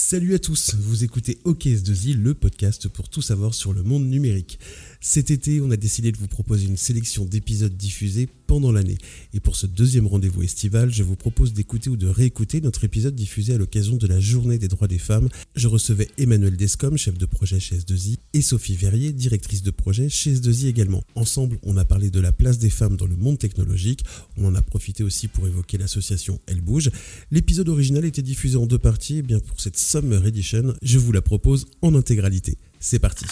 Salut à tous, vous écoutez OKS2I, le podcast pour tout savoir sur le monde numérique. Cet été, on a décidé de vous proposer une sélection d'épisodes diffusés pendant l'année. Et pour ce deuxième rendez-vous estival, je vous propose d'écouter ou de réécouter notre épisode diffusé à l'occasion de la Journée des droits des femmes. Je recevais Emmanuel Descom, chef de projet chez S2I, et Sophie Verrier, directrice de projet chez S2I également. Ensemble, on a parlé de la place des femmes dans le monde technologique. On en a profité aussi pour évoquer l'association Elle Bouge. L'épisode original était diffusé en deux parties. Et bien pour cette Summer Edition, je vous la propose en intégralité. C'est parti.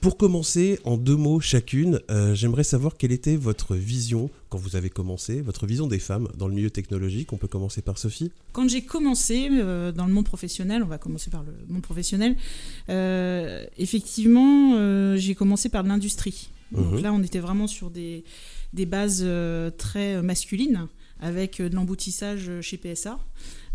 Pour commencer, en deux mots chacune, euh, j'aimerais savoir quelle était votre vision quand vous avez commencé, votre vision des femmes dans le milieu technologique. On peut commencer par Sophie. Quand j'ai commencé euh, dans le monde professionnel, on va commencer par le monde professionnel, euh, effectivement, j'ai commencé par l'industrie. Donc là, on était vraiment sur des, des bases très masculines, avec de l'emboutissage chez PSA.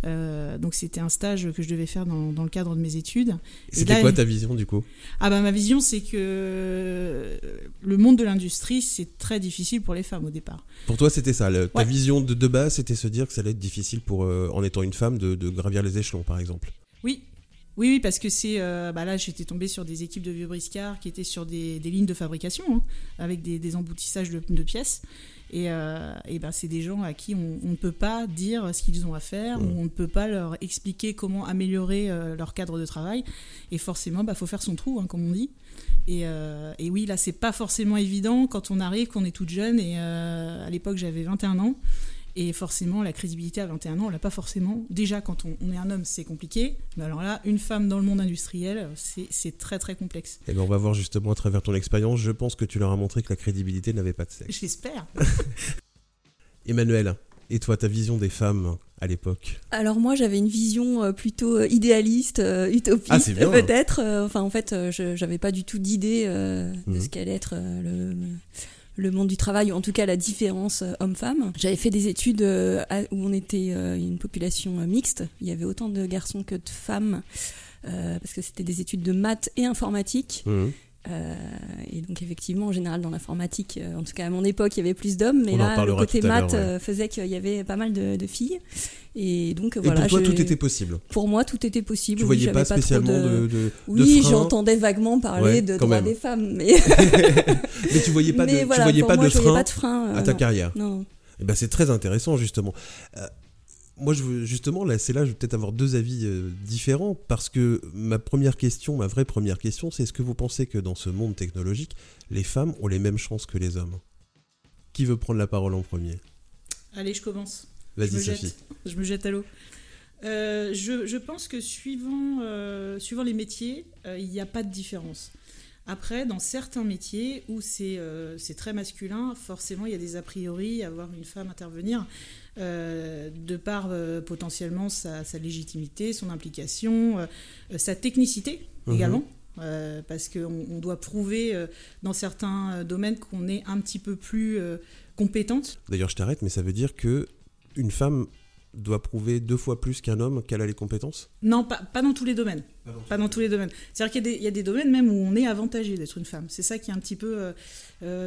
Euh, donc c'était un stage que je devais faire dans, dans le cadre de mes études. C'était quoi ta vision du coup? Ah bah ma vision c'est que le monde de l'industrie c'est très difficile pour les femmes au départ. Pour toi c'était ça, ta vision de, de base c'était se dire que ça allait être difficile pour euh, en étant une femme de, de, gravir les échelons par exemple. Oui. Oui, oui, parce que c'est. Euh, bah là, j'étais tombée sur des équipes de vieux briscards qui étaient sur des, des lignes de fabrication, hein, avec des, des emboutissages de, de pièces. Et, euh, et ben, c'est des gens à qui on, on, ne peut pas dire ce qu'ils ont à faire, mmh. on ne peut pas leur expliquer comment améliorer euh, leur cadre de travail. Et forcément, il bah, faut faire son trou, hein, comme on dit. Et, euh, et oui, là, c'est pas forcément évident quand on arrive, qu'on est toute jeune. Et à l'époque, j'avais 21 ans. Et forcément, la crédibilité à 21 ans, on l'a pas forcément. Déjà, quand on, on est un homme, c'est compliqué. Mais alors là, une femme dans le monde industriel, c'est très très complexe. Et eh bien, on va voir justement à travers ton expérience. Je pense que tu leur as montré que la crédibilité n'avait pas de sexe. J'espère. Emmanuel, et toi, ta vision des femmes à l'époque? Alors moi, j'avais une vision euh, plutôt euh, idéaliste, euh, utopiste ah, peut-être. Enfin, en fait, je n'avais pas du tout d'idée mmh. de ce qu'allait être le le monde du travail, ou en tout cas la différence euh, homme-femme. J'avais fait des études euh, où on était euh, une population mixte. Il y avait autant de garçons que de femmes, parce que c'était des études de maths et informatique. Mmh. Euh, et donc effectivement, en général, dans l'informatique, euh, en tout cas à mon époque, il y avait plus d'hommes, mais là, le côté maths ouais. faisait qu'il y avait pas mal de, de, filles. Et donc et voilà. Pour toi, tout était possible. Pour moi, tout était possible. Tu oui, voyais pas spécialement de... de, de, Oui, j'entendais vaguement parler ouais, de droits des femmes, mais. mais tu voyais pas de, voilà, tu voyais pas, moi, de frein, pas de frein à ta carrière. Non. Et eh ben c'est très intéressant justement. Euh, moi, je veux, justement, là, c'est là, je vais peut-être avoir deux avis euh, différents, parce que ma première question, ma vraie première question, c'est est-ce que vous pensez que dans ce monde technologique, les femmes ont les mêmes chances que les hommes? Qui veut prendre la parole en premier? Allez, je commence. Vas-y, Sophie. Jette, je me jette à l'eau. Euh, je, je, pense que suivant, euh, suivant les métiers, il n'y a pas de différence. Après, dans certains métiers où c'est très masculin, forcément, il y a des a priori à voir une femme intervenir. Euh, de par euh, potentiellement sa, sa, légitimité, son implication, euh, sa technicité mmh. également. parce qu'on on doit prouver dans certains domaines qu'on est un petit peu plus compétente. D'ailleurs, je t'arrête, mais ça veut dire que une femme doit prouver deux fois plus qu'un homme qu'elle a les compétences? Non, pas, pas, dans tous les domaines. Pas dans, pas dans tous les domaines. C'est-à-dire qu'il y, y, a des domaines même où on est avantagé d'être une femme. C'est ça qui est un petit peu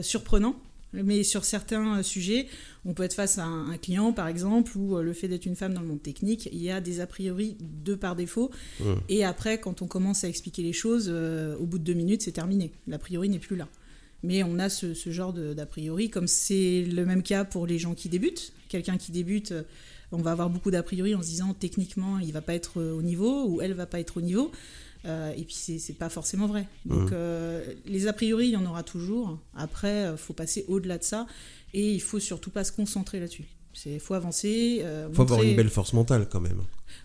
surprenant. Mais sur certains sujets, on peut être face à un, client, par exemple, où euh, le fait d'être une femme dans le monde technique, il y a des a priori de par défaut. Mmh. Et après, quand on commence à expliquer les choses, euh, au bout de deux minutes, c'est terminé. L'a priori n'est plus là. Mais on a ce, ce genre d'a priori, comme c'est le même cas pour les gens qui débutent. Quelqu'un qui débute, on va avoir beaucoup d'a priori en se disant techniquement, il va pas être au niveau ou elle va pas être au niveau. Euh, et puis c'est pas forcément vrai. Donc mmh. euh, les a priori, il y en aura toujours. Après, il euh, faut passer au-delà de ça et il faut surtout pas se concentrer là-dessus. Il faut avancer. Euh, faut montrer... avoir une belle force mentale quand même.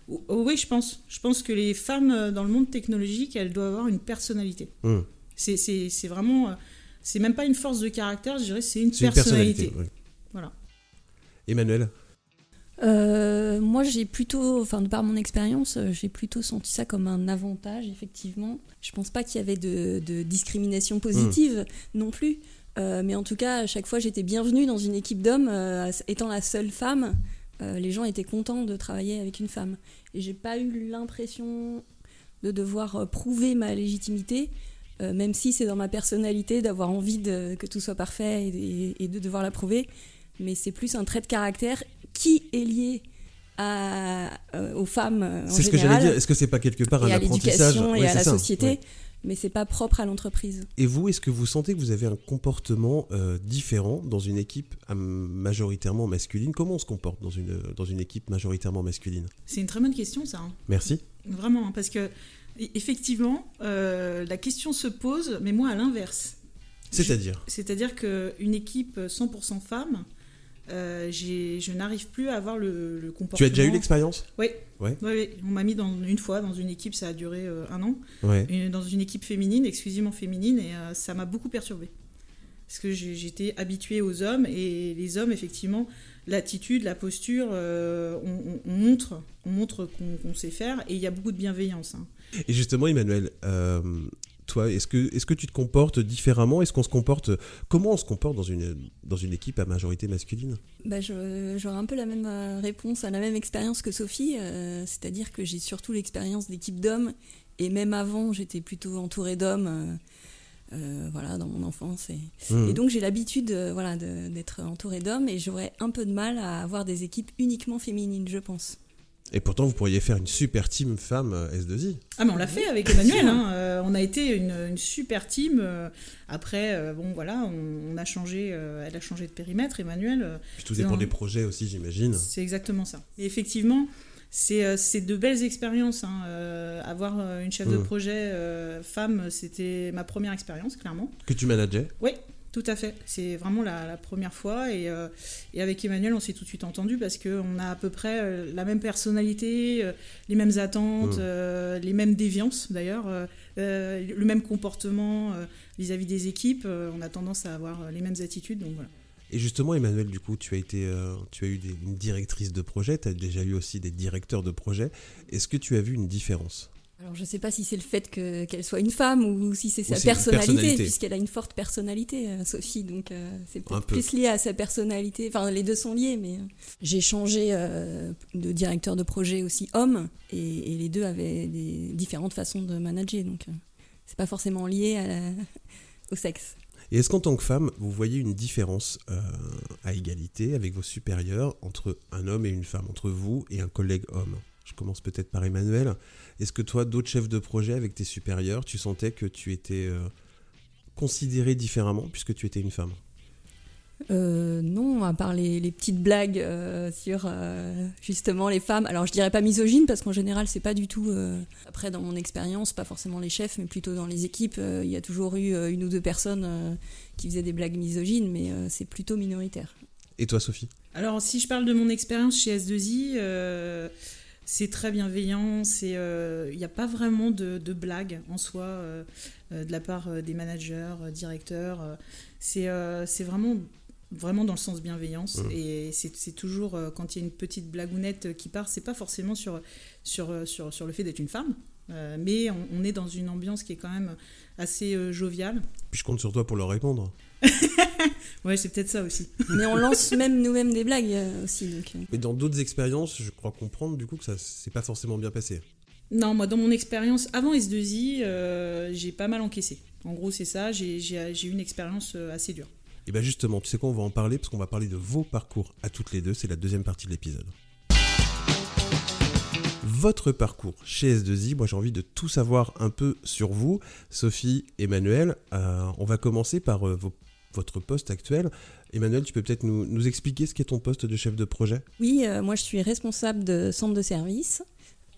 Oh, oh, oui, je pense. Je pense que les femmes dans le monde technologique, elles doivent avoir une personnalité. Mmh. C'est vraiment. C'est même pas une force de caractère, je dirais, c'est une, personnalité. Une personnalité oui. Voilà. Emmanuel? Euh, moi, j'ai plutôt, enfin, de par mon expérience, euh, j'ai plutôt senti ça comme un avantage, effectivement. Je pense pas qu'il y avait de, de, discrimination positive mmh. non plus. Euh, mais en tout cas, à chaque fois, j'étais bienvenue dans une équipe d'hommes. Euh, étant la seule femme, les gens étaient contents de travailler avec une femme. Et j'ai pas eu l'impression de devoir prouver ma légitimité, même si c'est dans ma personnalité d'avoir envie de, que tout soit parfait et, et, et de devoir la prouver mais c'est plus un trait de caractère qui est lié à, aux femmes en C'est ce que j'allais dire. Est-ce que c'est pas quelque part un apprentissage et à la société mais c'est pas propre à l'entreprise. Et vous, est-ce que vous sentez que vous avez un comportement euh, différent dans une équipe majoritairement masculine? Comment on se comporte dans une, dans une équipe majoritairement masculine? C'est une très bonne question, ça. Hein. Merci. Vraiment, hein, parce que e-, effectivement, euh, la question se pose, mais moi à l'inverse. C'est-à-dire? C'est-à-dire qu'une équipe 100% femmes, euh, je n'arrive plus à avoir le, comportement. Tu as déjà eu l'expérience oui. Ouais. On m'a mis dans, une fois dans une équipe, ça a duré euh, un an, dans une équipe féminine, exclusivement féminine, et euh, ça m'a beaucoup perturbée. Parce que j'étais habituée aux hommes, et les hommes, effectivement, l'attitude, la posture, on, montre, on montre qu'on sait faire, et il y a beaucoup de bienveillance. Hein. Et justement, Emmanuel, toi Est-ce que, est que tu te comportes différemment? Est-ce qu'on se comporte comment on se comporte dans une dans une équipe à majorité masculine? Bah, j'aurais un peu la même euh, réponse à la même expérience que Sophie, euh, c'est-à-dire que j'ai surtout l'expérience d'équipe d'hommes et même avant j'étais plutôt entourée d'hommes. Euh, voilà, dans mon enfance. Et, mmh. et donc j'ai l'habitude voilà, d'être entourée d'hommes et j'aurais un peu de mal à avoir des équipes uniquement féminines, je pense. Et pourtant, vous pourriez faire une super team femme euh, S2I. Ah, mais on l'a fait avec Emmanuel. Hein. Euh, on a été une, super team. Euh, après, bon, voilà, on, a changé, elle a changé de périmètre, Emmanuel. tout dépend des projets aussi, j'imagine. C'est exactement ça. Et effectivement, c'est de belles expériences. Hein. avoir une chef de mm. projet femme, c'était ma première expérience, clairement. Que tu manageais? Oui, tout à fait. C'est vraiment la, première fois. Euh, et, avec Emmanuel, on s'est tout de suite entendu parce qu'on a à peu près euh, la même personnalité, euh, les mêmes attentes, mmh. les mêmes déviances d'ailleurs, le même comportement vis-à-vis des équipes. on a tendance à avoir les mêmes attitudes. Donc voilà. Et justement, Emmanuel, du coup, tu as, été, tu as eu une directrice de projet, tu as déjà eu aussi des directeurs de projet. Est-ce que tu as vu une différence? Alors je ne sais pas si c'est le fait qu'elle soit une femme ou si c'est sa personnalité, puisqu'elle a une forte personnalité, euh, Sophie, donc euh, c'est peut-être plus lié à sa personnalité. Enfin, les deux sont liés, mais euh, j'ai changé de directeur de projet aussi homme, et, les deux avaient des différentes façons de manager, donc c'est pas forcément lié au sexe. Et est-ce qu'en tant que femme, vous voyez une différence à égalité avec vos supérieurs entre un homme et une femme, entre vous et un collègue homme? Je commence peut-être par Emmanuel. Est-ce que toi, d'autres chefs de projet avec tes supérieurs, tu sentais que tu étais euh, considéré différemment puisque tu étais une femme? Euh, non, à part les, petites blagues euh, sur justement les femmes. Alors je dirais pas misogyne parce qu'en général c'est pas du tout. Après dans mon expérience, pas forcément les chefs, mais plutôt dans les équipes, il y a toujours eu une ou deux personnes qui faisaient des blagues misogynes, mais c'est plutôt minoritaire. Et toi Sophie? Alors si je parle de mon expérience chez S2I, c'est très bienveillant, il n'y euh, a pas vraiment de, de blague en soi euh, euh, de la part des managers, directeurs. c'est vraiment, vraiment dans le sens bienveillance. Mmh. Et c'est toujours, quand il y a une petite blagounette qui part, c'est pas forcément sur, sur, sur, sur le fait d'être une femme, mais on, est dans une ambiance qui est quand même assez joviale. Puis je compte sur toi pour leur répondre. ouais, c'est peut-être ça aussi. Mais on lance même nous-mêmes des blagues euh, aussi. Donc. Euh. Mais dans d'autres expériences, je crois comprendre du coup que ça s'est pas forcément bien passé. Non, moi dans mon expérience avant S2I, euh, j'ai pas mal encaissé. En gros, c'est ça, j'ai eu une expérience assez dure. Et bien justement, tu sais quoi, on va en parler parce qu'on va parler de vos parcours à toutes les deux, c'est la deuxième partie de l'épisode votre parcours chez S2I. Moi, j'ai envie de tout savoir un peu sur vous, Sophie, Emmanuel. on va commencer par vos votre poste actuel. Emmanuel, tu peux peut-être nous, expliquer ce qu'est ton poste de chef de projet? Oui, euh, moi je suis responsable de centre de service.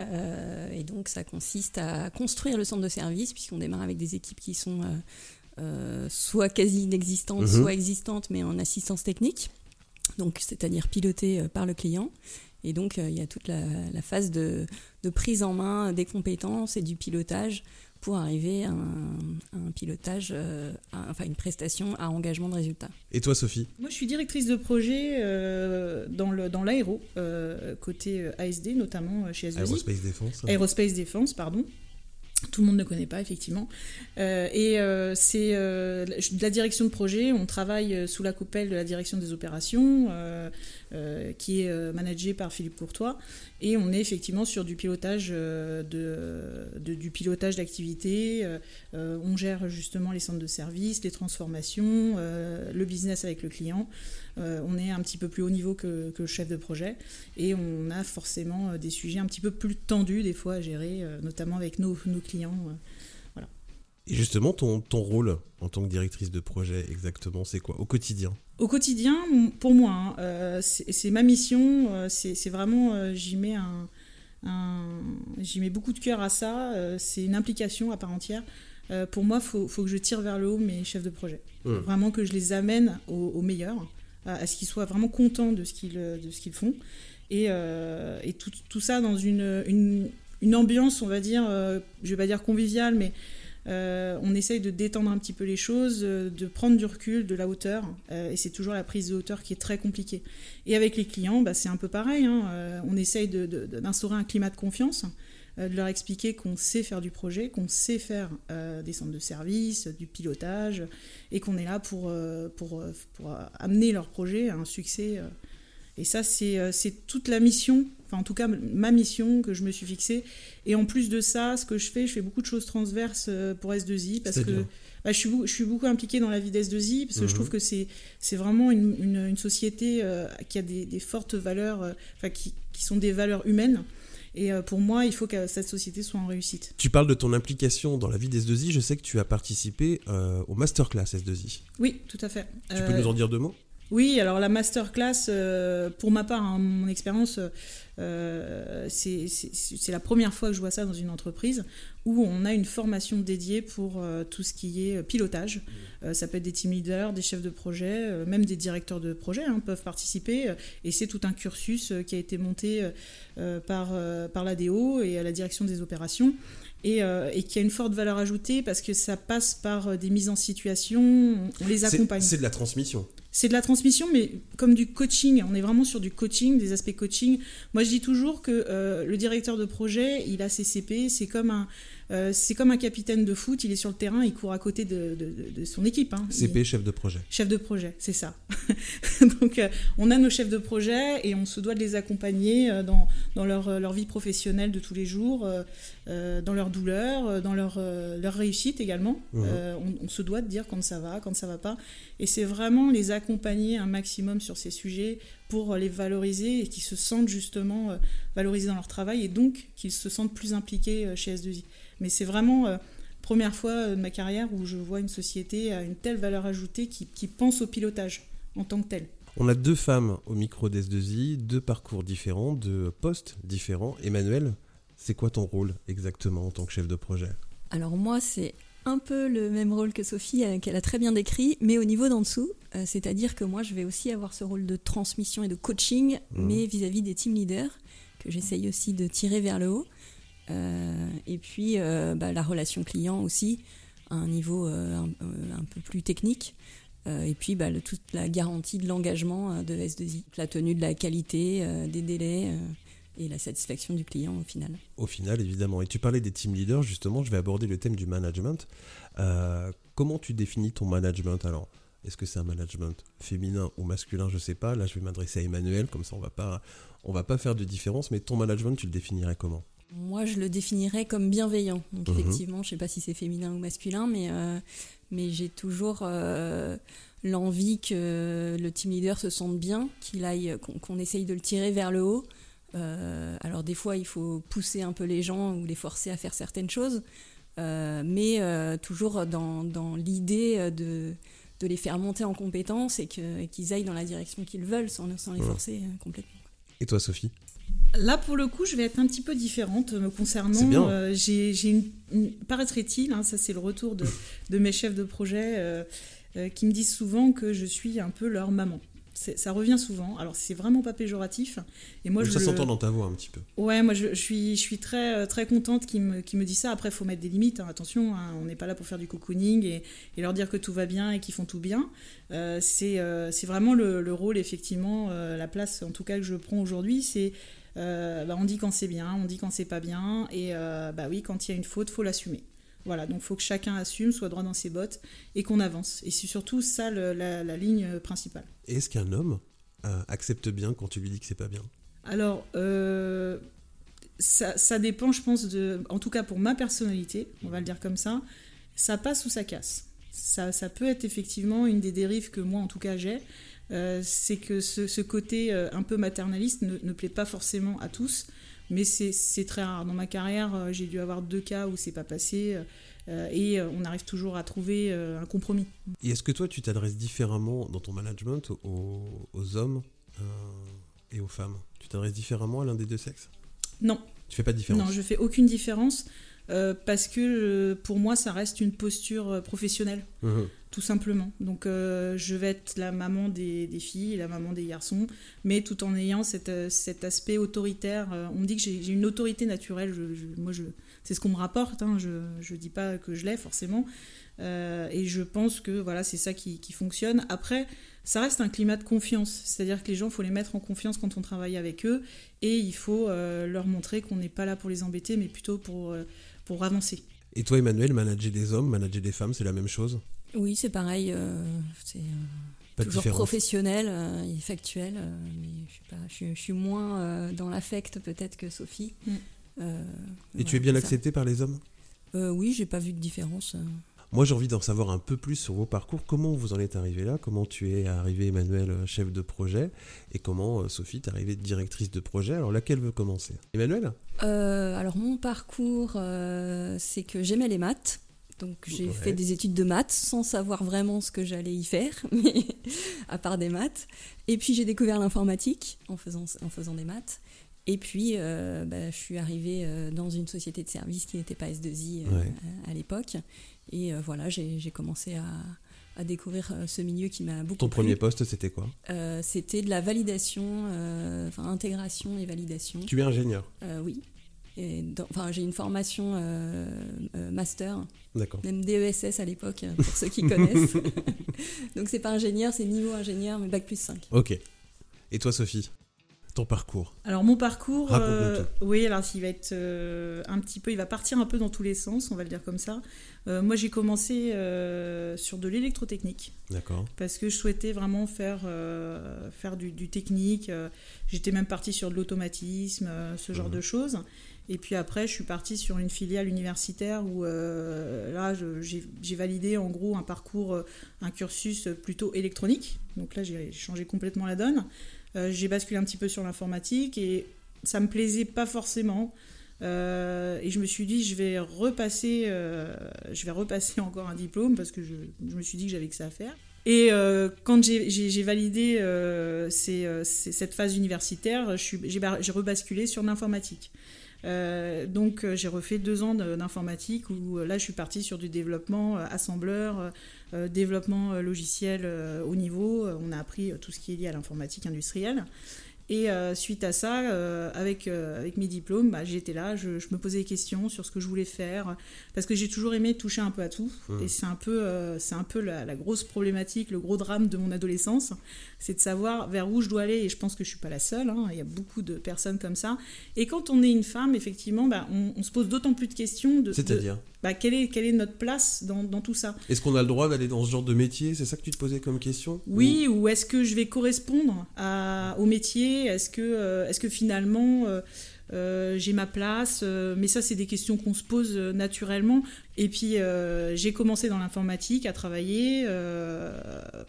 Euh, et donc ça consiste à construire le centre de service, puisqu'on démarre avec des équipes qui sont euh, soit quasi inexistantes, mhm. soit existantes, mais en assistance technique. Donc c'est-à-dire pilotées par le client. Et donc il y a toute la, phase de, de, prise en main des compétences et du pilotage pour arriver à un, pilotage, euh, enfin une prestation à engagement de résultats. Et toi, Sophie? Moi, je suis directrice de projet euh, dans l'aéro, dans euh, côté ASD, notamment chez s Aerospace Défense. Aerospace Défense, pardon. Tout le monde ne connaît pas, effectivement. Euh, et euh, c'est euh, la direction de projet. On travaille sous la coupelle de la direction des opérations, qui est managée par Philippe Courtois. Et on est effectivement sur du pilotage de, du pilotage d'activité. on gère justement les centres de services, les transformations, le business avec le client. On est un petit peu plus haut niveau que, que, chef de projet. Et on a forcément des sujets un petit peu plus tendus des fois à gérer, notamment avec nos, nos clients. voilà. Et justement, ton, ton rôle en tant que directrice de projet, exactement, c'est quoi? Au quotidien? Au quotidien, pour moi, hein, euh, c'est ma mission. Euh, c'est vraiment, euh, j'y mets un, j'y mets beaucoup de cœur à ça. c'est une implication à part entière. pour moi, il faut, faut, que je tire vers le haut mes chefs de projet. Mmh. Vraiment que je les amène au, meilleur, à, ce qu'ils soient vraiment contents de ce qu'ils font. Et, et tout, tout, ça dans une, une, une ambiance, on va dire, euh, je vais pas dire conviviale, mais euh, on essaye de détendre un petit peu les choses, euh, de prendre du recul, de la hauteur, et c'est toujours la prise de hauteur qui est très compliquée. Et avec les clients, bah, c'est un peu pareil, hein, on essaye d'instaurer un climat de confiance, de leur expliquer qu'on sait faire du projet, qu'on sait faire des centres de services, du pilotage, et qu'on est là pour, amener leur projet à un succès. et ça, c'est toute la mission Enfin, en tout cas, ma mission que je me suis fixée. Et en plus de ça, ce que je fais, je fais beaucoup de choses transverses euh, pour S2I parce que bah, je, suis, je, suis, beaucoup impliquée dans la vie d'S2I parce que je mhm. trouve que c'est vraiment une, une, société euh, qui a des, des fortes valeurs, euh, enfin, qui, qui, sont des valeurs humaines. Et pour moi, il faut que cette société soit en réussite. Tu parles de ton implication dans la vie d'S2I. Je sais que tu as participé au masterclass S2I. Oui, tout à fait. Tu peux nous en dire deux mots? Oui, alors la masterclass, pour ma part, hein, mon expérience, euh, c'est la première fois que je vois ça dans une entreprise où on a une formation dédiée pour euh, tout ce qui est pilotage. Euh, ça peut être des team leaders, des chefs de projet, même des directeurs de projet hein, peuvent participer. et c'est tout un cursus qui a été monté par, par l'ADO et à la direction des opérations. Et, et, qui a une forte valeur ajoutée parce que ça passe par des mises en situation, on les accompagne. C'est de la transmission c'est de la transmission, mais comme du coaching. On est vraiment sur du coaching, des aspects coaching. Moi, je dis toujours que euh, le directeur de projet, il a ses CP, c'est comme un, euh, c'est comme un capitaine de foot, il est sur le terrain, il court à côté de, son équipe. Hein. CP, chef de projet. Chef de projet, c'est ça. Donc euh, on a nos chefs de projet et on se doit de les accompagner euh, dans, dans leur, leur, vie professionnelle de tous les jours, dans leur douleur, dans leur, leur réussite également. Mmh. On, se doit de dire quand ça va, quand ça va pas. Et c'est vraiment les accompagner un maximum sur ces sujets pour les valoriser et qu'ils se sentent justement valorisés dans leur travail et donc qu'ils se sentent plus impliqués chez S2I. Mais c'est vraiment la euh, première fois euh, de ma carrière où je vois une société à une telle valeur ajoutée qui, pense au pilotage en tant que tel. On a deux femmes au micro d'S2I, deux parcours différents, deux postes différents. Emmanuel, c'est quoi ton rôle exactement en tant que chef de projet? Alors moi, c'est un peu le même rôle que Sophie, euh, qu'elle a très bien décrit, mais au niveau d'en dessous. C'est-à-dire que moi, je vais aussi avoir ce rôle de transmission et de coaching, mmh. mais vis-à-vis des team leaders, que j'essaye aussi de tirer vers le haut. Euh, et puis euh, bah, la relation client aussi, à un niveau euh, un, peu plus technique. et puis bah, toute la garantie de l'engagement de S2I, la tenue de la qualité, des délais et la satisfaction du client au final. Au final, évidemment. Et tu parlais des team leaders, justement, je vais aborder le thème du management. comment tu définis ton management alors? Est-ce que c'est un management féminin ou masculin? Je ne sais pas. Là, je vais m'adresser à Emmanuel, comme ça on va pas, on va pas faire de différence. Mais ton management, tu le définirais comment? Moi, je le définirais comme bienveillant. Donc, mhm. effectivement, je ne sais pas si c'est féminin ou masculin, mais, euh, mais j'ai toujours euh, l'envie que le team leader se sente bien, qu'il aille, qu'on essaye de le tirer vers le haut. Euh, alors, des fois, il faut pousser un peu les gens ou les forcer à faire certaines choses, mais toujours dans, dans l'idée de, de les faire monter en compétences et qu'ils aillent dans la direction qu'ils veulent sans, sans les forcer complètement. Et toi, Sophie? Là, pour le coup, je vais être un petit peu différente me concernant. Euh, j'ai une, paraîtrait-il, hein, ça c'est le retour de, de, mes chefs de projet euh, euh, qui me disent souvent que je suis un peu leur maman ça revient souvent. Alors c'est vraiment pas péjoratif. Et moi, je ça s'entend dans ta voix un petit peu. Ouais, moi je, suis, je suis très, euh, très contente qu'ils me, qu me disent ça. Après, il faut mettre des limites. Hein. Attention, hein, on n'est pas là pour faire du cocooning et, et, leur dire que tout va bien et qu'ils font tout bien. C'est vraiment le, le, rôle, effectivement, la place en tout cas que je prends aujourd'hui, c'est bah, on dit quand c'est bien, on dit quand c'est pas bien, et bah oui, quand il y a une faute, faut l'assumer. Voilà, donc il faut que chacun assume, soit droit dans ses bottes, et qu'on avance. Et c'est surtout ça la, ligne principale. est-ce qu'un homme accepte bien quand tu lui dis que c'est pas bien? Alors, ça, ça, dépend, je pense, de, en tout cas pour ma personnalité, on va le dire comme ça, ça passe ou ça casse. Ça, ça peut être effectivement une des dérives que moi, en tout cas, j'ai. Euh, c'est que ce, côté euh, un peu maternaliste ne, plaît pas forcément à tous, mais c'est très rare. Dans ma carrière, euh, j'ai dû avoir deux cas où c'est pas passé. et on arrive toujours à trouver un compromis. Et est-ce que toi, tu t'adresses différemment dans ton management aux, aux hommes et aux femmes? Tu t'adresses différemment à l'un des deux sexes? Non. Tu fais pas de différence? Non, je fais aucune différence. Euh, parce que euh, pour moi, ça reste une posture euh, professionnelle, mmh. tout simplement. Donc, je vais être la maman des, filles, la maman des garçons, mais tout en ayant cet aspect autoritaire. on me dit que j'ai une autorité naturelle. moi, je, c'est ce qu'on me rapporte. Hein. je ne dis pas que je l'ai forcément. et je pense que voilà, c'est ça qui, qui, fonctionne. Après, ça reste un climat de confiance. C'est-à-dire que les gens, il faut les mettre en confiance quand on travaille avec eux. Et il faut euh, leur montrer qu'on n'est pas là pour les embêter, mais plutôt pour, euh, pour avancer. Et toi, Emmanuel, manager des hommes, manager des femmes, c'est la même chose? Oui, c'est pareil. Euh, c'est toujours professionnel et factuel. mais je suis, pas, je, suis moins dans l'affect peut-être que Sophie. Mm. et tu es bien accepté par les hommes? Oui, j'ai pas vu de différence. Moi, j'ai envie d'en savoir un peu plus sur vos parcours. Comment vous en êtes arrivé là? Comment tu es arrivé, Emmanuel, euh, chef de projet? Et comment, euh, Sophie, t'es arrivée directrice de projet? Alors, laquelle veut commencer? Emmanuel? Euh, Alors, mon parcours, c'est que j'aimais les maths. Donc, j'ai fait des études de maths sans savoir vraiment ce que j'allais y faire, mais à part des maths. Et puis, j'ai découvert l'informatique en faisant, en faisant des maths. Et puis, bah, je suis arrivée dans une société de services qui n'était pas S2I à l'époque. Et euh, voilà, j'ai commencé à, découvrir euh, ce milieu qui m'a beaucoup Ton premier poste, c'était quoi? Euh, C'était de la validation, enfin intégration et validation. Tu es ingénieur? Oui. Enfin, j'ai une formation master, D'accord. même DESS à l'époque, pour ceux qui connaissent. Donc c'est pas ingénieur, c'est niveau ingénieur, mais bac plus 5. Ok. Et toi, Sophie? Ton parcours Alors mon parcours, euh, oui, alors il va être euh, un petit peu, il va partir un peu dans tous les sens, on va le dire comme ça. Euh, moi j'ai commencé sur de l'électrotechnique. D'accord. Parce que je souhaitais vraiment faire, faire du, technique. J'étais même partie sur de l'automatisme, ce genre mhm. de choses. Et puis après, je suis partie sur une filiale universitaire où là, j'ai validé en gros un parcours, un cursus plutôt électronique. Donc là, j'ai changé complètement la donne. Euh, j'ai basculé un petit peu sur l'informatique et ça me plaisait pas forcément. Euh, et je me suis dit, je vais repasser, euh, je vais repasser encore un diplôme parce que je, me suis dit que j'avais que ça à faire. Et quand j'ai validé cette phase universitaire, j'ai rebasculé sur l'informatique. Donc j'ai refait deux ans d'informatique où là je suis partie sur du développement assembleur, euh, développement euh, logiciel euh, au niveau. on a appris tout ce qui est lié à l'informatique industrielle. Et suite à ça, avec, avec mes diplômes, bah, j'étais là, je, me posais des questions sur ce que je voulais faire, parce que j'ai toujours aimé toucher un peu à tout. Mmh. Et c'est un peu, c'est un peu la, grosse problématique, le gros drame de mon adolescence, c'est de savoir vers où je dois aller. Et je pense que je suis pas la seule, hein. il y a beaucoup de personnes comme ça. Et quand on est une femme, effectivement, bah, on, se pose d'autant plus de questions. De, C'est-à-dire? Bah, quelle, est, quelle est notre place dans, dans tout ça? Est-ce qu'on a le droit d'aller dans ce genre de métier? C'est ça que tu te posais comme question? Oui, ou, est-ce que je vais correspondre à, au métier? Est-ce que, euh, est-ce que finalement... Euh, j'ai ma place, mais ça c'est des questions qu'on se pose naturellement. Et puis j'ai commencé dans l'informatique à travailler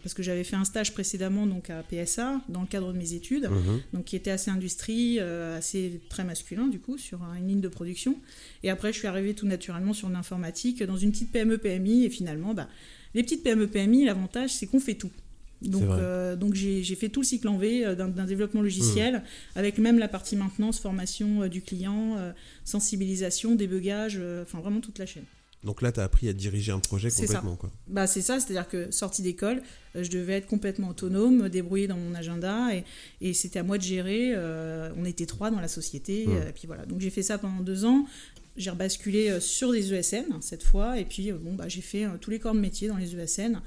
parce que j'avais fait un stage précédemment donc à PSA dans le cadre de mes études, mhm. donc qui était assez industrie, assez très masculin du coup sur une ligne de production. Et après, je suis arrivée tout naturellement sur l'informatique dans une petite PME PMI. Et finalement, bah, les petites PME PMI, l'avantage, c'est qu'on fait tout. Donc, euh, donc j'ai fait tout le cycle en V euh, d'un développement logiciel, mmh. avec même la partie maintenance, formation euh, du client, sensibilisation, débugage, enfin vraiment toute la chaîne. Donc là, tu as appris à diriger un projet complètement. Quoi. Bah, c'est ça, c'est-à-dire que sortie d'école, je devais être complètement autonome, me débrouiller dans mon agenda, et, et c'était à moi de gérer. on était trois dans la société, mmh. et puis voilà. Donc j'ai fait ça pendant deux ans j'ai rebasculé sur des ESN cette fois, et puis bon, bah, j'ai fait tous les corps de métier dans les ESN.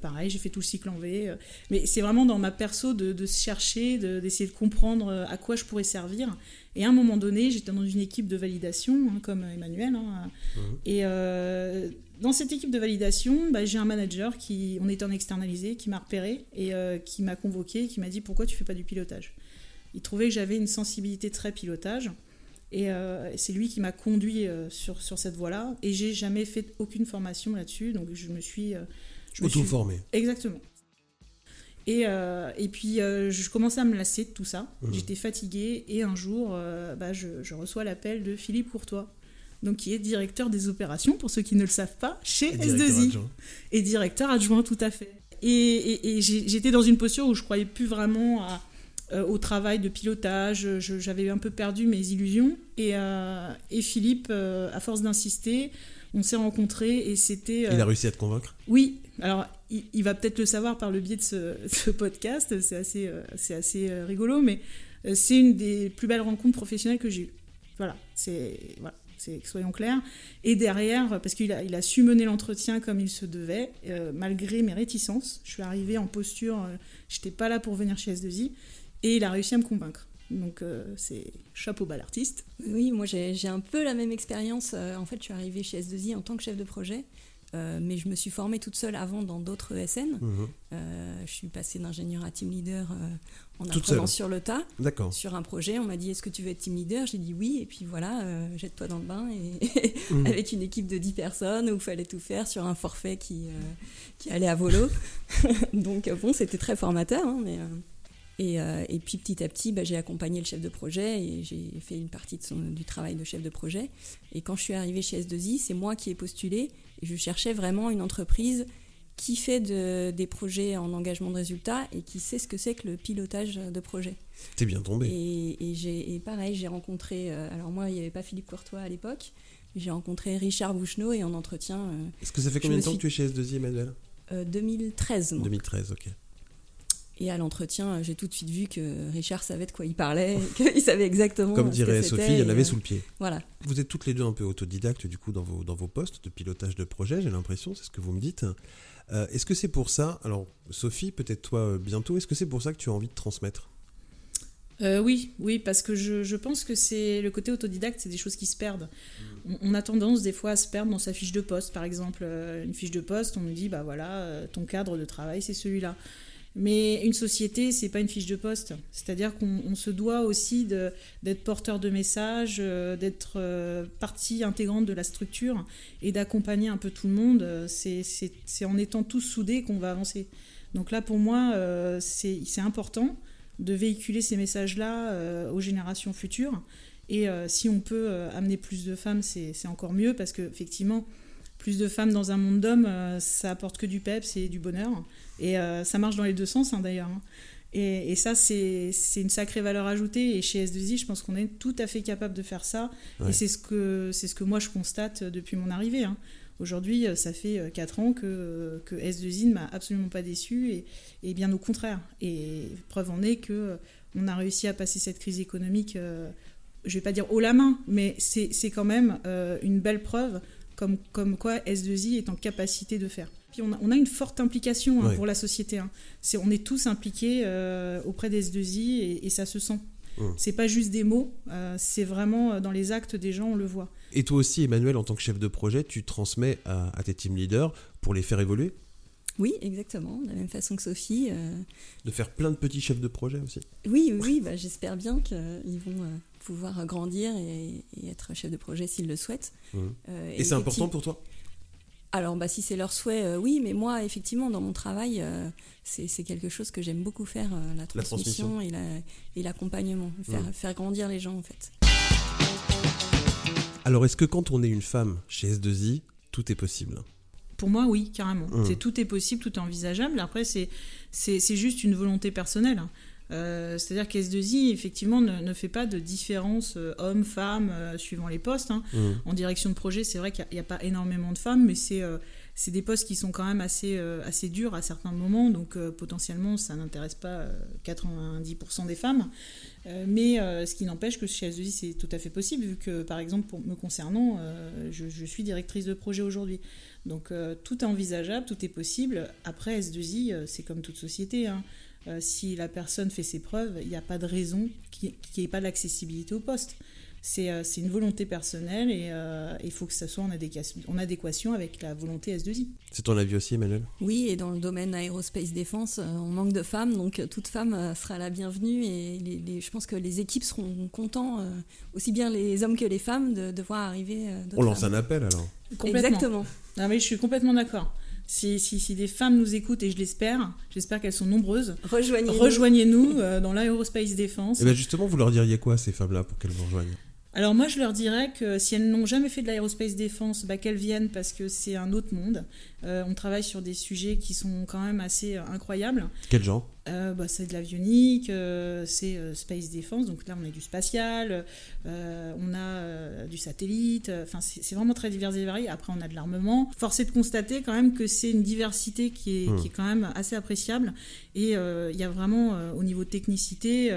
pareil, j'ai fait tout le cycle en V. mais c'est vraiment dans ma perso de, de chercher, d'essayer de, comprendre à quoi je pourrais servir. Et à un moment donné, j'étais dans une équipe de validation, hein, comme Emmanuel. Hein, mmh. Et dans cette équipe de validation, bah, j'ai un manager qui, on était en externalisé, qui m'a repéré et euh, qui m'a convoqué, qui m'a dit pourquoi tu fais pas du pilotage? Il trouvait que j'avais une sensibilité très pilotage et euh, c'est lui qui m'a conduit euh, sur, sur cette voie-là et j'ai jamais fait aucune formation là-dessus, donc je me suis je auto formé. Exactement. Et, et puis je commençais à me lasser de tout ça. Mmh. J'étais fatiguée et un jour, bah, je, je reçois l'appel de Philippe Courtois donc qui est directeur des opérations, pour ceux qui ne le savent pas, chez S2I. Et directeur adjoint, tout à fait. Et, j'étais dans une posture où je croyais plus vraiment euh, au travail de pilotage, j'avais un peu perdu mes illusions. Et, euh, Philippe, euh, à force d'insister, on s'est rencontrés et c'était... Il a réussi à te convaincre? Oui, alors il, va peut-être le savoir par le biais de ce, podcast, c'est assez, c'est assez rigolo, mais c'est une des plus belles rencontres professionnelles que j'ai eues. Voilà, c'est... Voilà soyons clairs. Et derrière, parce qu'il a, il a su mener l'entretien comme il se devait, euh, malgré mes réticences. Je suis arrivée en posture, je euh, j'étais pas là pour venir chez S2I, et il a réussi à me convaincre. Donc euh, c'est chapeau bas l'artiste. Oui, moi j'ai un peu la même expérience. en fait, je suis arrivée chez S2I en tant que chef de projet. Euh, mais je me suis formée toute seule avant dans d'autres ESN. Mhm. Euh, je suis passée d'ingénieur à team leader euh, en apprenant sur le tas. Sur un projet, on m'a dit est-ce que tu veux être team leader? J'ai dit oui, et puis voilà, jette-toi dans le bain. Et mhm. avec une équipe de 10 personnes où il fallait tout faire sur un forfait qui, qui allait à volo. Donc bon, c'était très formateur, hein, mais. Et, et, puis petit à petit, bah, j'ai accompagné le chef de projet et j'ai fait une partie de son, du travail de chef de projet. Et quand je suis arrivée chez S2I, c'est moi qui ai postulé je cherchais vraiment une entreprise qui fait des projets en engagement de résultats et qui sait ce que c'est que le pilotage de projet. T'es bien tombé. Et, et, pareil, j'ai rencontré, euh, alors moi, il n'y avait pas Philippe Courtois à l'époque, j'ai rencontré Richard Bouchenot et en entretien. Euh, Est-ce que ça fait combien de temps que tu es chez S2I, Emmanuel? 2013. Moi. 2013, ok. Et à l'entretien, j'ai tout de suite vu que Richard savait de quoi il parlait, qu'il savait exactement. Comme dirait Sophie, il y en avait sous le pied. Voilà. Vous êtes toutes les deux un peu autodidactes du coup dans vos, dans vos postes de pilotage de projet, j'ai l'impression, c'est ce que vous me dites. Euh, est-ce que c'est pour ça, alors Sophie, peut-être toi euh, bientôt, est-ce que c'est pour ça que tu as envie de transmettre? Euh, oui, oui, parce que je, je pense que c'est le côté autodidacte, c'est des choses qui se perdent. On, on, a tendance des fois à se perdre dans sa fiche de poste, par exemple, une fiche de poste, on nous dit bah voilà, ton cadre de travail c'est celui-là. Mais une société, c'est pas une fiche de poste. C'est-à-dire qu'on se doit aussi d'être porteur de messages, euh, d'être euh, partie intégrante de la structure et d'accompagner un peu tout le monde. C'est en étant tous soudés qu'on va avancer. Donc là, pour moi, euh, c'est important de véhiculer ces messages-là aux générations futures. Et si on peut amener plus de femmes, c'est encore mieux parce qu'effectivement, plus de femmes dans un monde d'hommes, ça apporte que du peps et du bonheur. Et euh, ça marche dans les deux sens hein, d'ailleurs. Hein. Et, ça, c'est une sacrée valeur ajoutée. Et chez S2I, je pense qu'on est tout à fait capable de faire ça. Et c'est ce, que, ce que moi, je constate depuis mon arrivée. Hein. Aujourd'hui, ça fait 4 ans que, que S2I ne m'a absolument pas déçu, et, et, bien au contraire. Et preuve en est que on a réussi à passer cette crise économique, euh, je vais pas dire haut la main, mais c'est quand même euh, une belle preuve comme, comme quoi S2I est en capacité de faire. Puis on a, une forte implication hein, pour la société. Hein. on est tous impliqués euh, auprès des S2I et, ça se sent. C'est pas juste des mots, euh, c'est vraiment euh, dans les actes des gens, on le voit. Et toi aussi, Emmanuel, en tant que chef de projet, tu transmets à, tes team leaders pour les faire évoluer? Oui, exactement, de la même façon que Sophie. De faire plein de petits chefs de projet aussi? Oui, oui, bah, j'espère bien qu'ils vont pouvoir grandir et, être chef de projet s'ils le souhaitent. et c'est important pour toi? Alors, bah, si c'est leur souhait, euh, oui, mais moi, effectivement, dans mon travail, euh, c'est quelque chose que j'aime beaucoup faire, euh, la, transmission et l'accompagnement, faire, faire grandir les gens, en fait. Alors, est-ce que quand on est une femme chez S2I, tout est possible? Pour moi, oui, carrément. Mmh. C'est tout est possible, tout est envisageable. Après, c'est c'est juste une volonté personnelle. Euh, c'est-à-dire qu'S2I, effectivement, ne, fait pas de différence euh, homme-femme euh, suivant les postes. Hein. Mmh. En direction de projet, c'est vrai qu'il n'y a, pas énormément de femmes, mais c'est c'est des postes qui sont quand même assez, assez durs à certains moments, donc potentiellement ça n'intéresse pas 90% des femmes. mais ce qui n'empêche que chez SDI c'est tout à fait possible, vu que par exemple, pour me concernant, je, je, suis directrice de projet aujourd'hui. Donc tout est envisageable, tout est possible. Après, S2I, c'est comme toute société. Hein. Si la personne fait ses preuves, il n'y a pas de raison qu'il n'y ait pas l'accessibilité au poste. Euh, c'est une volonté personnelle et euh, il faut que ça soit en adéquation, en adéquation avec la volonté S2I. C'est ton avis aussi, Emmanuel? Oui, et dans le domaine aérospace défense, euh, on manque de femmes, donc toute femme sera la bienvenue et je pense que les équipes seront contents, aussi bien les hommes que les femmes, de, voir arriver. On lance un appel alors Exactement. Non, mais je suis complètement d'accord. Si, si, des femmes nous écoutent, et je l'espère, j'espère qu'elles sont nombreuses, rejoignez-nous, rejoignez-nous dans l'aérospace défense. Et eh bien justement, vous leur diriez quoi, ces femmes-là, pour qu'elles vous rejoignent? Alors moi, je leur dirais que si elles n'ont jamais fait de l'aérospace défense, bah, qu'elles viennent parce que c'est un autre monde. Euh, on travaille sur des sujets qui sont quand même assez euh, incroyables. Quel genre? Euh, bah, C'est de l'avionique, c'est space défense, donc là on a du spatial, on a du satellite, enfin c'est vraiment très divers et varié. Après on a de l'armement. Force est de constater quand même que c'est une diversité qui est, hmm. qui est, quand même assez appréciable et il y a vraiment au niveau technicité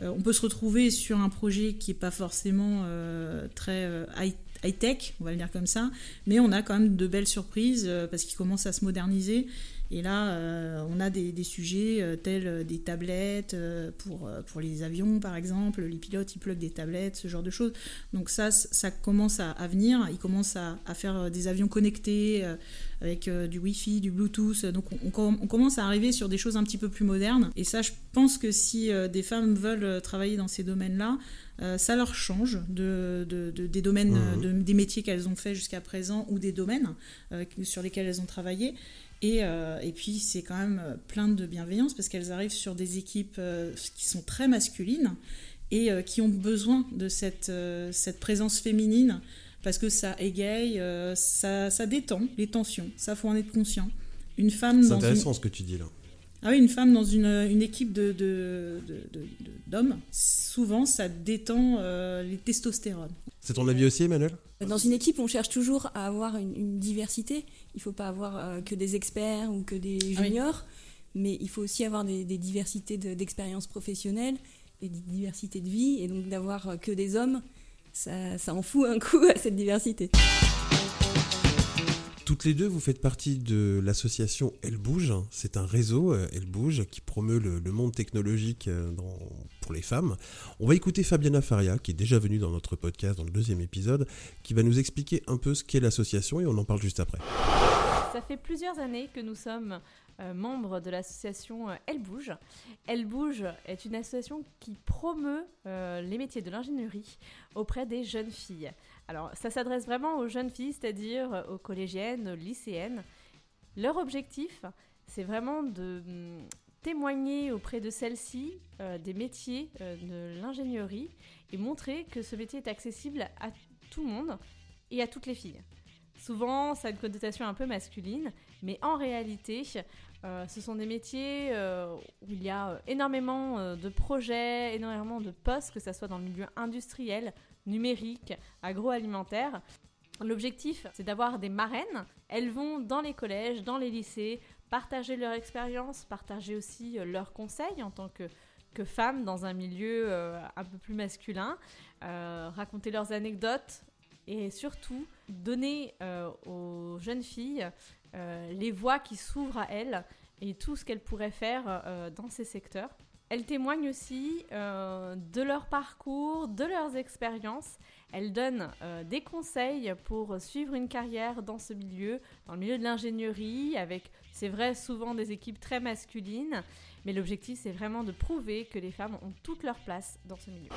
on peut se retrouver sur un projet qui n'est pas forcément très euh, high-tech, on va le dire comme ça, mais on a quand même de belles surprises parce qu'il commence à se moderniser et là, euh, on a des, sujets euh, tels euh, des tablettes pour, pour les avions, par exemple. Les pilotes, ils pluguent des tablettes, ce genre de choses. Donc ça, ça commence à, venir. Ils commencent à, faire des avions connectés avec du Wi-Fi, du Bluetooth. Donc on, commence à arriver sur des choses un petit peu plus modernes. Et ça, je pense que si des femmes veulent travailler dans ces domaines-là, ça leur change de, des domaines, mmh. des métiers qu'elles ont fait jusqu'à présent ou des domaines sur lesquels elles ont travaillé. Euh, et, puis c'est quand même euh, plein de bienveillance parce qu'elles arrivent sur des équipes euh, qui sont très masculines et qui ont besoin de cette, cette présence féminine parce que ça égaye, ça, ça, détend les tensions, ça faut en être conscient. Une femme c'est intéressant ce que tu dis là. Ah oui, une femme dans une, une équipe de, de, d'hommes, souvent ça détend les testostérones. C'est ton avis aussi, Emmanuel? Dans une équipe, on cherche toujours à avoir une, diversité. Il ne faut pas avoir euh, que des experts ou que des ah juniors, mais il faut aussi avoir des, diversités d'expériences professionnelles et des diversités de vie. Et donc d'avoir euh, que des hommes, ça, ça en fout un coup à cette diversité. Toutes les deux, vous faites partie de l'association Elle Bouge. C'est un réseau, euh, Elle Bouge, qui promeut le, monde technologique euh, pour les femmes. On va écouter Fabiana Faria, qui est déjà venue dans notre podcast dans le deuxième épisode, qui va nous expliquer un peu ce qu'est l'association et on en parle juste après. Ça fait plusieurs années que nous sommes euh, membres de l'association Elle Bouge. Elle Bouge est une association qui promeut les métiers de l'ingénierie auprès des jeunes filles. Alors, ça s'adresse vraiment aux jeunes filles, c'est-à-dire aux collégiennes, aux lycéennes. Leur objectif, c'est vraiment de hum, témoigner auprès de celles-ci euh, des métiers euh, de l'ingénierie et montrer que ce métier est accessible à tout le monde et à toutes les filles. Souvent, ça a une connotation un peu masculine, mais en réalité, euh, ce sont des métiers où il y a énormément de projets, énormément de postes, que ce soit dans le milieu industriel, numérique, agroalimentaire. L'objectif, c'est d'avoir des marraines. Elles vont dans les collèges, dans les lycées, partager leur expérience, partager aussi euh, leurs conseils en tant que, que femmes dans un milieu euh, un peu plus masculin, euh, raconter leurs anecdotes et surtout donner aux jeunes filles les voies qui s'ouvrent à elles et tout ce qu'elles pourraient faire dans ces secteurs. Elles témoignent aussi euh, de leur parcours, de leurs expériences. Elles donnent euh, des conseils pour suivre une carrière dans ce milieu, dans le milieu de l'ingénierie, avec, c'est vrai, souvent des équipes très masculines. Mais l'objectif, c'est vraiment de prouver que les femmes ont toute leur place dans ce milieu.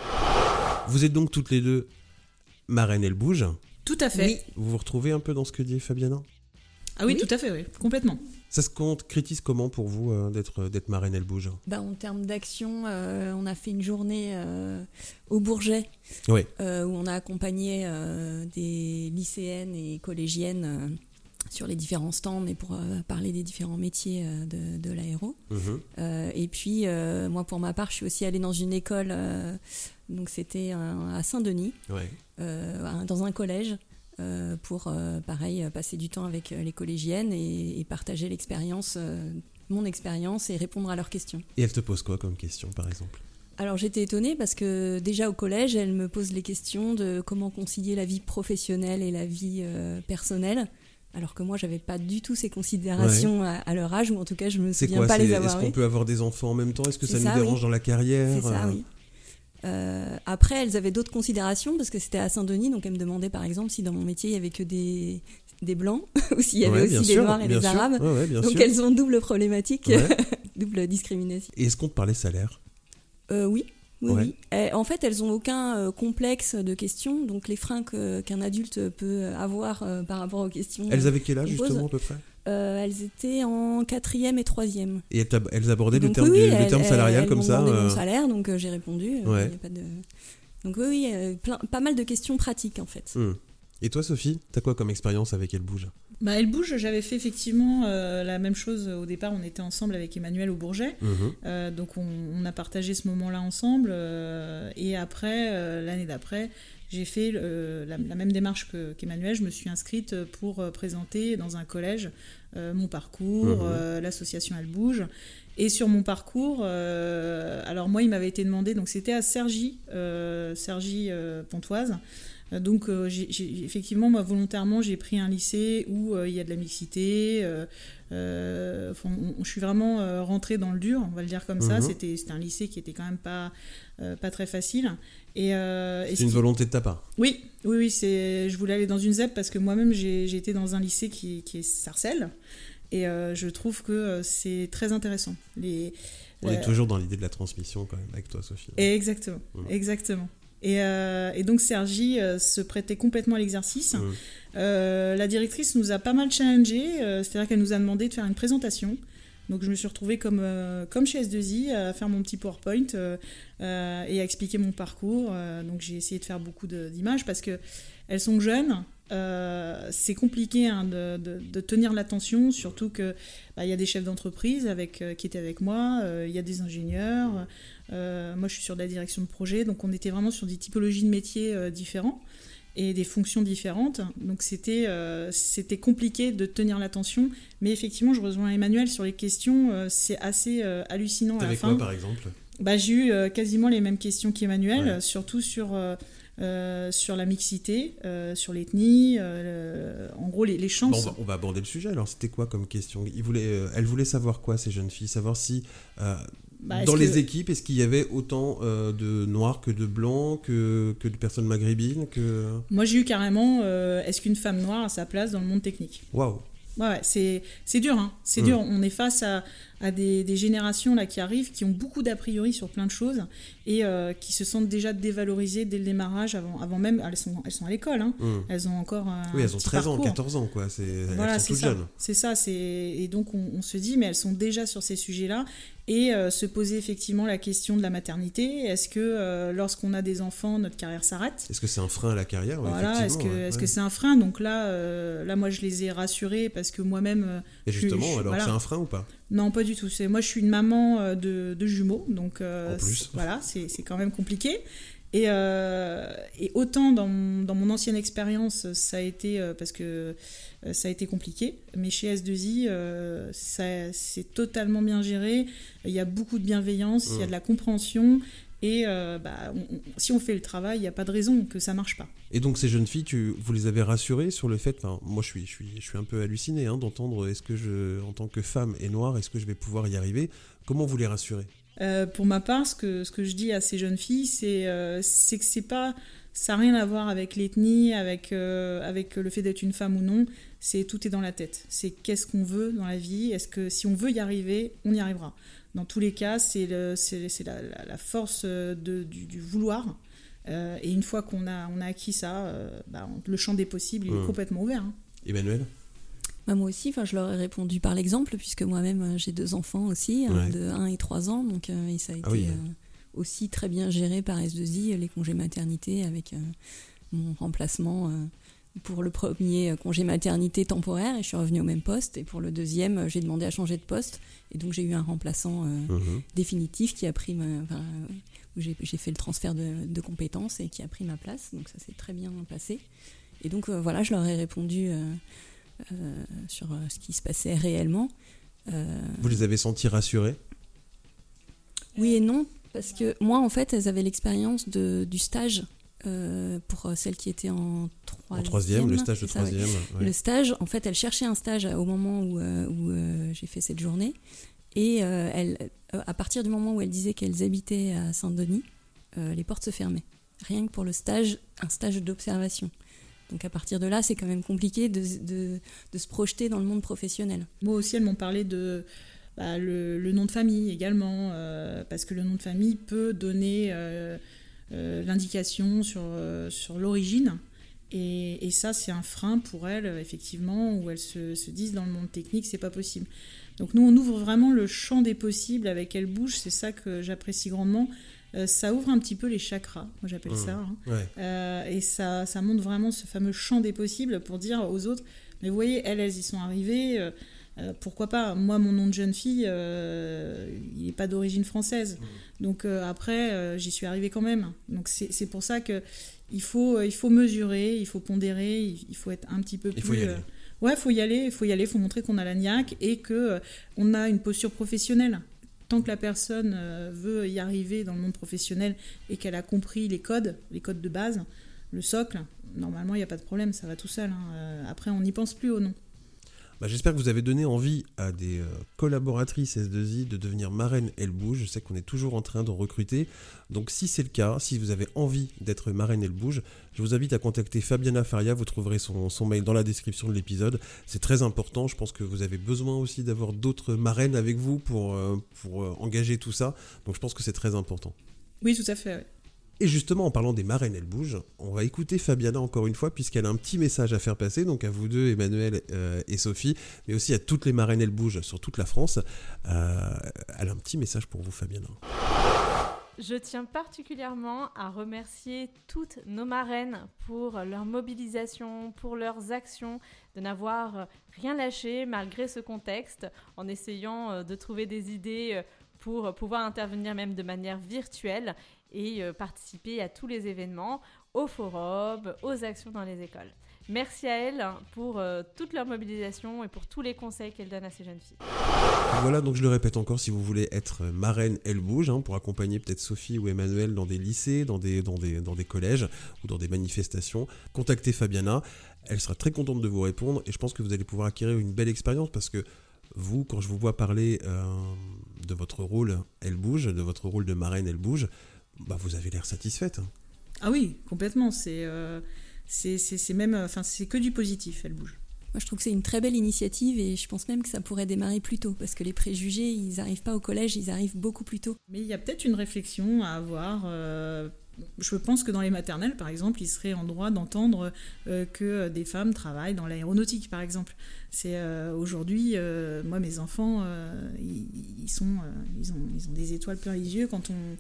Vous êtes donc toutes les deux marraine elle bouge. Tout à fait. Vous vous retrouvez un peu dans ce que dit Fabiana? Ah oui, tout à fait, oui, complètement. Ça se concrétise comment pour vous euh, d'être euh, d'être marraine Elle Bouge? Bah, En termes d'action, euh, on a fait une journée au Bourget où on a accompagné des lycéennes et collégiennes sur les différents stands et pour parler des différents métiers de, de l'aéro. Mhm. et puis, moi, pour ma part, je suis aussi allée dans une école, donc c'était à Saint-Denis, dans un collège. Pour, pareil, passer du temps avec les collégiennes et, partager l'expérience, mon expérience et répondre à leurs questions. Et elle te pose quoi comme question, par exemple? Alors j'étais étonnée parce que déjà au collège, elle me pose les questions de comment concilier la vie professionnelle et la vie personnelle alors que moi j'avais pas du tout ces considérations à, leur âge ou en tout cas je me souviens pas les avoir Est-ce qu'on peut avoir des enfants en même temps? Est-ce que ça, nous dérange dans la carrière? C'est ça, euh oui. Euh, après, elles avaient d'autres considérations parce que c'était à Saint-Denis, donc elles me demandaient par exemple si dans mon métier il y avait que des, des blancs ou s'il y avait aussi des noirs et des arabes. donc elles ont double problématique, double discrimination. Et est-ce qu'on te parlait salaire? Euh, Oui. Oui, en fait, elles n'ont aucun euh, complexe de questions. Donc, les freins qu'un adulte peut avoir euh, par rapport aux questions. Elles avaient quel âge, justement, à peu près? euh, Elles étaient en quatrième et troisième. Et elles, abordaient le terme, du, terme salarial comme ça mon salaire, donc j'ai répondu. pas de... Donc, oui, pas mal de questions pratiques, en fait. Hmm. Et toi, Sophie, t'as quoi comme expérience avec Elle Bouge bah, Elle Bouge, j'avais fait effectivement euh, la même chose au départ. On était ensemble avec Emmanuel au Bourget. Mhm. Euh, donc on, a partagé ce moment-là ensemble. Euh, et après, l'année d'après, j'ai fait la, même démarche qu'Emmanuel. je me suis inscrite pour présenter dans un collège mon parcours, mhm. l'association Elle Bouge. Et sur mon parcours, alors moi, il m'avait été demandé, donc c'était à Sergi, Sergi Pontoise. Euh, donc, euh, effectivement, moi, volontairement, j'ai pris un lycée où euh, il y a de la mixité. je suis vraiment rentrée dans le dur, on va le dire comme ça. Mhm. C'était un lycée qui était quand même pas, pas très facile. Et, c'est une volonté de ta part Oui, oui, oui. Je voulais aller dans une ZEP parce que moi-même, j'ai été dans un lycée qui, qui est Sarcelles. Et je trouve que c'est très intéressant. Les, on est toujours dans l'idée de la transmission quand même avec toi, Sophie. Exactement, exactement. Euh, et, donc Sergi euh, se prêtait complètement à l'exercice. Euh, la directrice nous a pas mal challengé, c'est-à-dire qu'elle nous a demandé de faire une présentation. Donc je me suis retrouvée comme, comme chez S2I à faire mon petit PowerPoint et à expliquer mon parcours. donc j'ai essayé de faire beaucoup d'images parce que elles sont jeunes, c'est compliqué hein, de, de, tenir l'attention, surtout que bah, il y a des chefs d'entreprise avec qui étaient avec moi, il y a des ingénieurs, euh, moi, je suis sur de la direction de projet, donc on était vraiment sur des typologies de métiers euh, différents et des fonctions différentes. Donc c'était euh, c'était compliqué de tenir l'attention. Mais effectivement, je rejoins Emmanuel sur les questions. c'est assez hallucinant fin. quoi, par exemple? Bah, J'ai eu quasiment les mêmes questions qu'Emmanuel, surtout sur... sur la mixité, sur l'ethnie, en gros les, les chances. on, va, aborder le sujet. Alors c'était quoi comme question? Il voulait, Elle voulait savoir quoi ces jeunes filles? Savoir si bah, dans les équipes, est-ce qu'il y avait autant euh, de noirs que de blancs, que, que de personnes maghrébines que... Moi, j'ai eu carrément euh, est-ce qu'une femme noire a sa place dans le monde technique? Waouh Ouais, c'est, c'est dur, hein. c'est dur. On est face à, à des, des, générations là qui arrivent, qui ont beaucoup d'a priori sur plein de choses et euh, qui se sentent déjà dévalorisées dès le démarrage, avant, avant même. Elles sont, elles sont à l'école, hein. Mmh. elles ont encore. Un oui, elles ont 13 ans, 14 ans, quoi. C'est, elles sont toutes jeunes. C'est ça, c'est, et donc on, on, se dit, mais elles sont déjà sur ces sujets-là et euh, se poser effectivement la question de la maternité. Est-ce que euh, lorsqu'on a des enfants, notre carrière s'arrête? Est-ce que c'est un frein à la carrière? Voilà, est-ce que est-ce que c'est un frein? Donc là, là, moi, je les ai rassurés parce que moi-même. et justement, alors c'est un frein ou pas? Non, pas du tout. C'est moi, je suis une maman euh, de, jumeaux, donc euh, voilà, c'est quand même compliqué. Et, euh, et autant dans mon, dans mon, ancienne expérience, ça a été parce que ça a été compliqué, mais chez S2I, c'est totalement bien géré. Il y a beaucoup de bienveillance, il y a de la compréhension, et euh, bah, si on fait le travail, il n'y a pas de raison que ça marche pas. Et donc ces jeunes filles, tu, vous les avez rassurées sur le fait, moi je suis, je, suis, je suis un peu halluciné hein, d'entendre, est-ce que je, en tant que femme et noire, est-ce que je vais pouvoir y arriver? Comment vous les rassurez? Euh, Pour ma part, ce que, ce que je dis à ces jeunes filles, c'est euh, que c'est pas, ça n'a rien à voir avec l'ethnie, avec, avec le fait d'être une femme ou non, c'est tout est dans la tête. C'est qu'est-ce qu'on veut dans la vie, est-ce que si on veut y arriver, on y arrivera? Dans tous les cas, c'est la, la, force euh, de, du, vouloir. Euh, et une fois qu'on a, on a acquis ça, euh, bah, le champ des possibles est mmh. complètement ouvert. Hein. Emmanuel? Bah, Moi aussi, je leur ai répondu par l'exemple, puisque moi-même j'ai deux enfants aussi, de 1 et 3 ans, donc et ça a ah été aussi très bien géré par S2I, les congés maternité, avec mon remplacement pour le premier congé maternité temporaire et je suis revenue au même poste. Et pour le deuxième, j'ai demandé à changer de poste. Et donc j'ai eu un remplaçant euh, mhm. définitif qui a pris ma, où j'ai fait le transfert de, compétences et qui a pris ma place. Donc ça s'est très bien passé. Et donc voilà, je leur ai répondu sur ce qui se passait réellement. Vous les avez sentis rassurés? Oui et non, parce que moi, en fait, elles avaient l'expérience du stage euh, pour celles qui étaient en troisième. En troisième, le stage de troisième. Le stage, en fait, elles cherchaient un stage au moment où, euh, où euh, j'ai fait cette journée. Et elle, à partir du moment où elles disaient qu'elles habitaient à Saint-Denis, les portes se fermaient. Rien que pour le stage, un stage d'observation. Donc à partir de là, c'est quand même compliqué de, de, se projeter dans le monde professionnel. Moi aussi, elles m'ont parlé de bah, le, nom de famille également, parce que le nom de famille peut donner euh, l'indication sur, euh, sur l'origine. Et, et, ça, c'est un frein pour elles, effectivement, où elles se, se disent dans le monde technique, c'est pas possible. Donc nous, on ouvre vraiment le champ des possibles avec Elle Bouge, c'est ça que j'apprécie grandement. Euh, ça ouvre un petit peu les chakras, moi j'appelle mmh. ça. Hein. et ça, ça montre vraiment ce fameux champ des possibles pour dire aux autres, mais vous voyez, elles, elles y sont arrivées. Euh, pourquoi pas? Moi, mon nom de jeune fille, euh, il n'est pas d'origine française. Mmh. Donc euh, après, j'y suis arrivée quand même. Donc c'est pour ça que il faut, il faut mesurer, il faut pondérer, il, faut être un petit peu plus. Il faut y aller. ouais, faut y aller, il faut y aller, faut montrer qu'on a la niaque et que on a une posture professionnelle. Tant que la personne veut y arriver dans le monde professionnel et qu'elle a compris les codes, les codes de base, le socle, normalement il n'y a pas de problème, ça va tout seul. Hein. Après, on n'y pense plus au nom. Bah, j'espère que vous avez donné envie à des euh, collaboratrices S2I de devenir marraine Elle Bouge. Je sais qu'on est toujours en train d'en recruter. Donc si c'est le cas, si vous avez envie d'être marraine Elle Bouge, je vous invite à contacter Fabiana Faria. Vous trouverez son, mail dans la description de l'épisode. C'est très important. Je pense que vous avez besoin aussi d'avoir d'autres marraines avec vous pour, euh, pour euh, engager tout ça. Donc je pense que c'est très important. Oui, tout à fait. Et justement, en parlant des marraines, elles bougent, on va écouter Fabiana encore une fois, puisqu'elle a un petit message à faire passer, donc à vous deux, Emmanuel euh, et Sophie, mais aussi à toutes les marraines, elles bougent sur toute la France. Euh, elle a un petit message pour vous, Fabiana. Je tiens particulièrement à remercier toutes nos marraines pour leur mobilisation, pour leurs actions, de n'avoir rien lâché malgré ce contexte, en essayant euh, de trouver des idées pour pouvoir intervenir même de manière virtuelle et euh, participer à tous les événements, aux forums, aux actions dans les écoles. Merci à elles pour euh, toute leur mobilisation et pour tous les conseils qu'elles donnent à ces jeunes filles. Voilà, donc je le répète encore, si vous voulez être marraine, elle bouge, hein, pour accompagner peut-être Sophie ou Emmanuel dans des lycées, dans des, dans, des, dans des collèges ou dans des manifestations, contactez Fabiana. Elle sera très contente de vous répondre et je pense que vous allez pouvoir acquérir une belle expérience parce que vous, quand je vous vois parler euh, de votre rôle, elle bouge, de votre rôle de marraine, elle bouge, bah, vous avez l'air satisfaite. Hein. Ah oui, complètement. C'est euh, c'est même, enfin, c'est que du positif. Elle bouge. Moi, je trouve que c'est une très belle initiative et je pense même que ça pourrait démarrer plus tôt parce que les préjugés, ils n'arrivent pas au collège, ils arrivent beaucoup plus tôt. Mais il y a peut-être une réflexion à avoir. Euh, je pense que dans les maternelles, par exemple, il serait en droit d'entendre euh, que des femmes travaillent dans l'aéronautique, par exemple. C'est euh, aujourd'hui, moi, mes enfants, ils, sont, ils, ont, ils ont des étoiles plein les yeux quand on,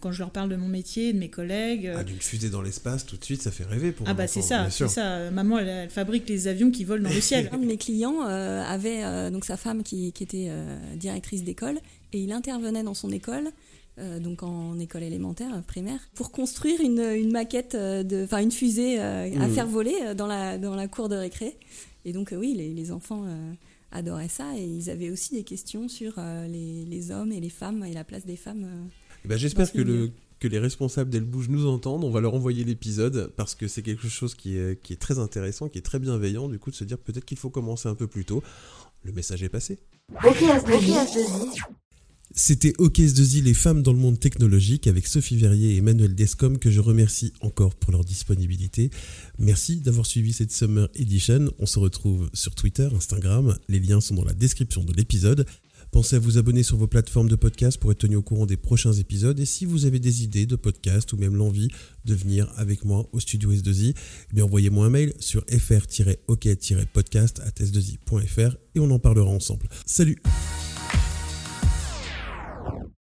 quand je leur parle de mon métier, de mes collègues. Ah, d'une fusée dans l'espace, tout de suite, ça fait rêver pour Ah, bah c'est ça, c'est ça. Maman, elle, fabrique les avions qui volent dans le ciel. Un de mes clients euh, avait euh, donc sa femme qui, qui était euh, directrice d'école et il intervenait dans son école. donc en école élémentaire, primaire, pour construire une, une maquette, de, enfin une fusée à mmh. faire voler dans la, dans la cour de récré. Et donc oui, les, les enfants adoraient ça et ils avaient aussi des questions sur les, les, hommes et les femmes et la place des femmes eh ben, j'espère que, le, que les responsables d'Elle Bouge nous entendent. On va leur envoyer l'épisode parce que c'est quelque chose qui est, qui est très intéressant, qui est très bienveillant, du coup, de se dire peut-être qu'il faut commencer un peu plus tôt. Le message est passé. C'était OK 2 les femmes dans le monde technologique avec Sophie Verrier et Emmanuel Descom que je remercie encore pour leur disponibilité. Merci d'avoir suivi cette Summer Edition. On se retrouve sur Twitter, Instagram. Les liens sont dans la description de l'épisode. Pensez à vous abonner sur vos plateformes de podcast pour être tenu au courant des prochains épisodes. Et si vous avez des idées de podcast ou même l'envie de venir avec moi au studio S2I, eh envoyez-moi un mail sur fr-ok-podcast à s2i.fr et on en parlera ensemble. Salut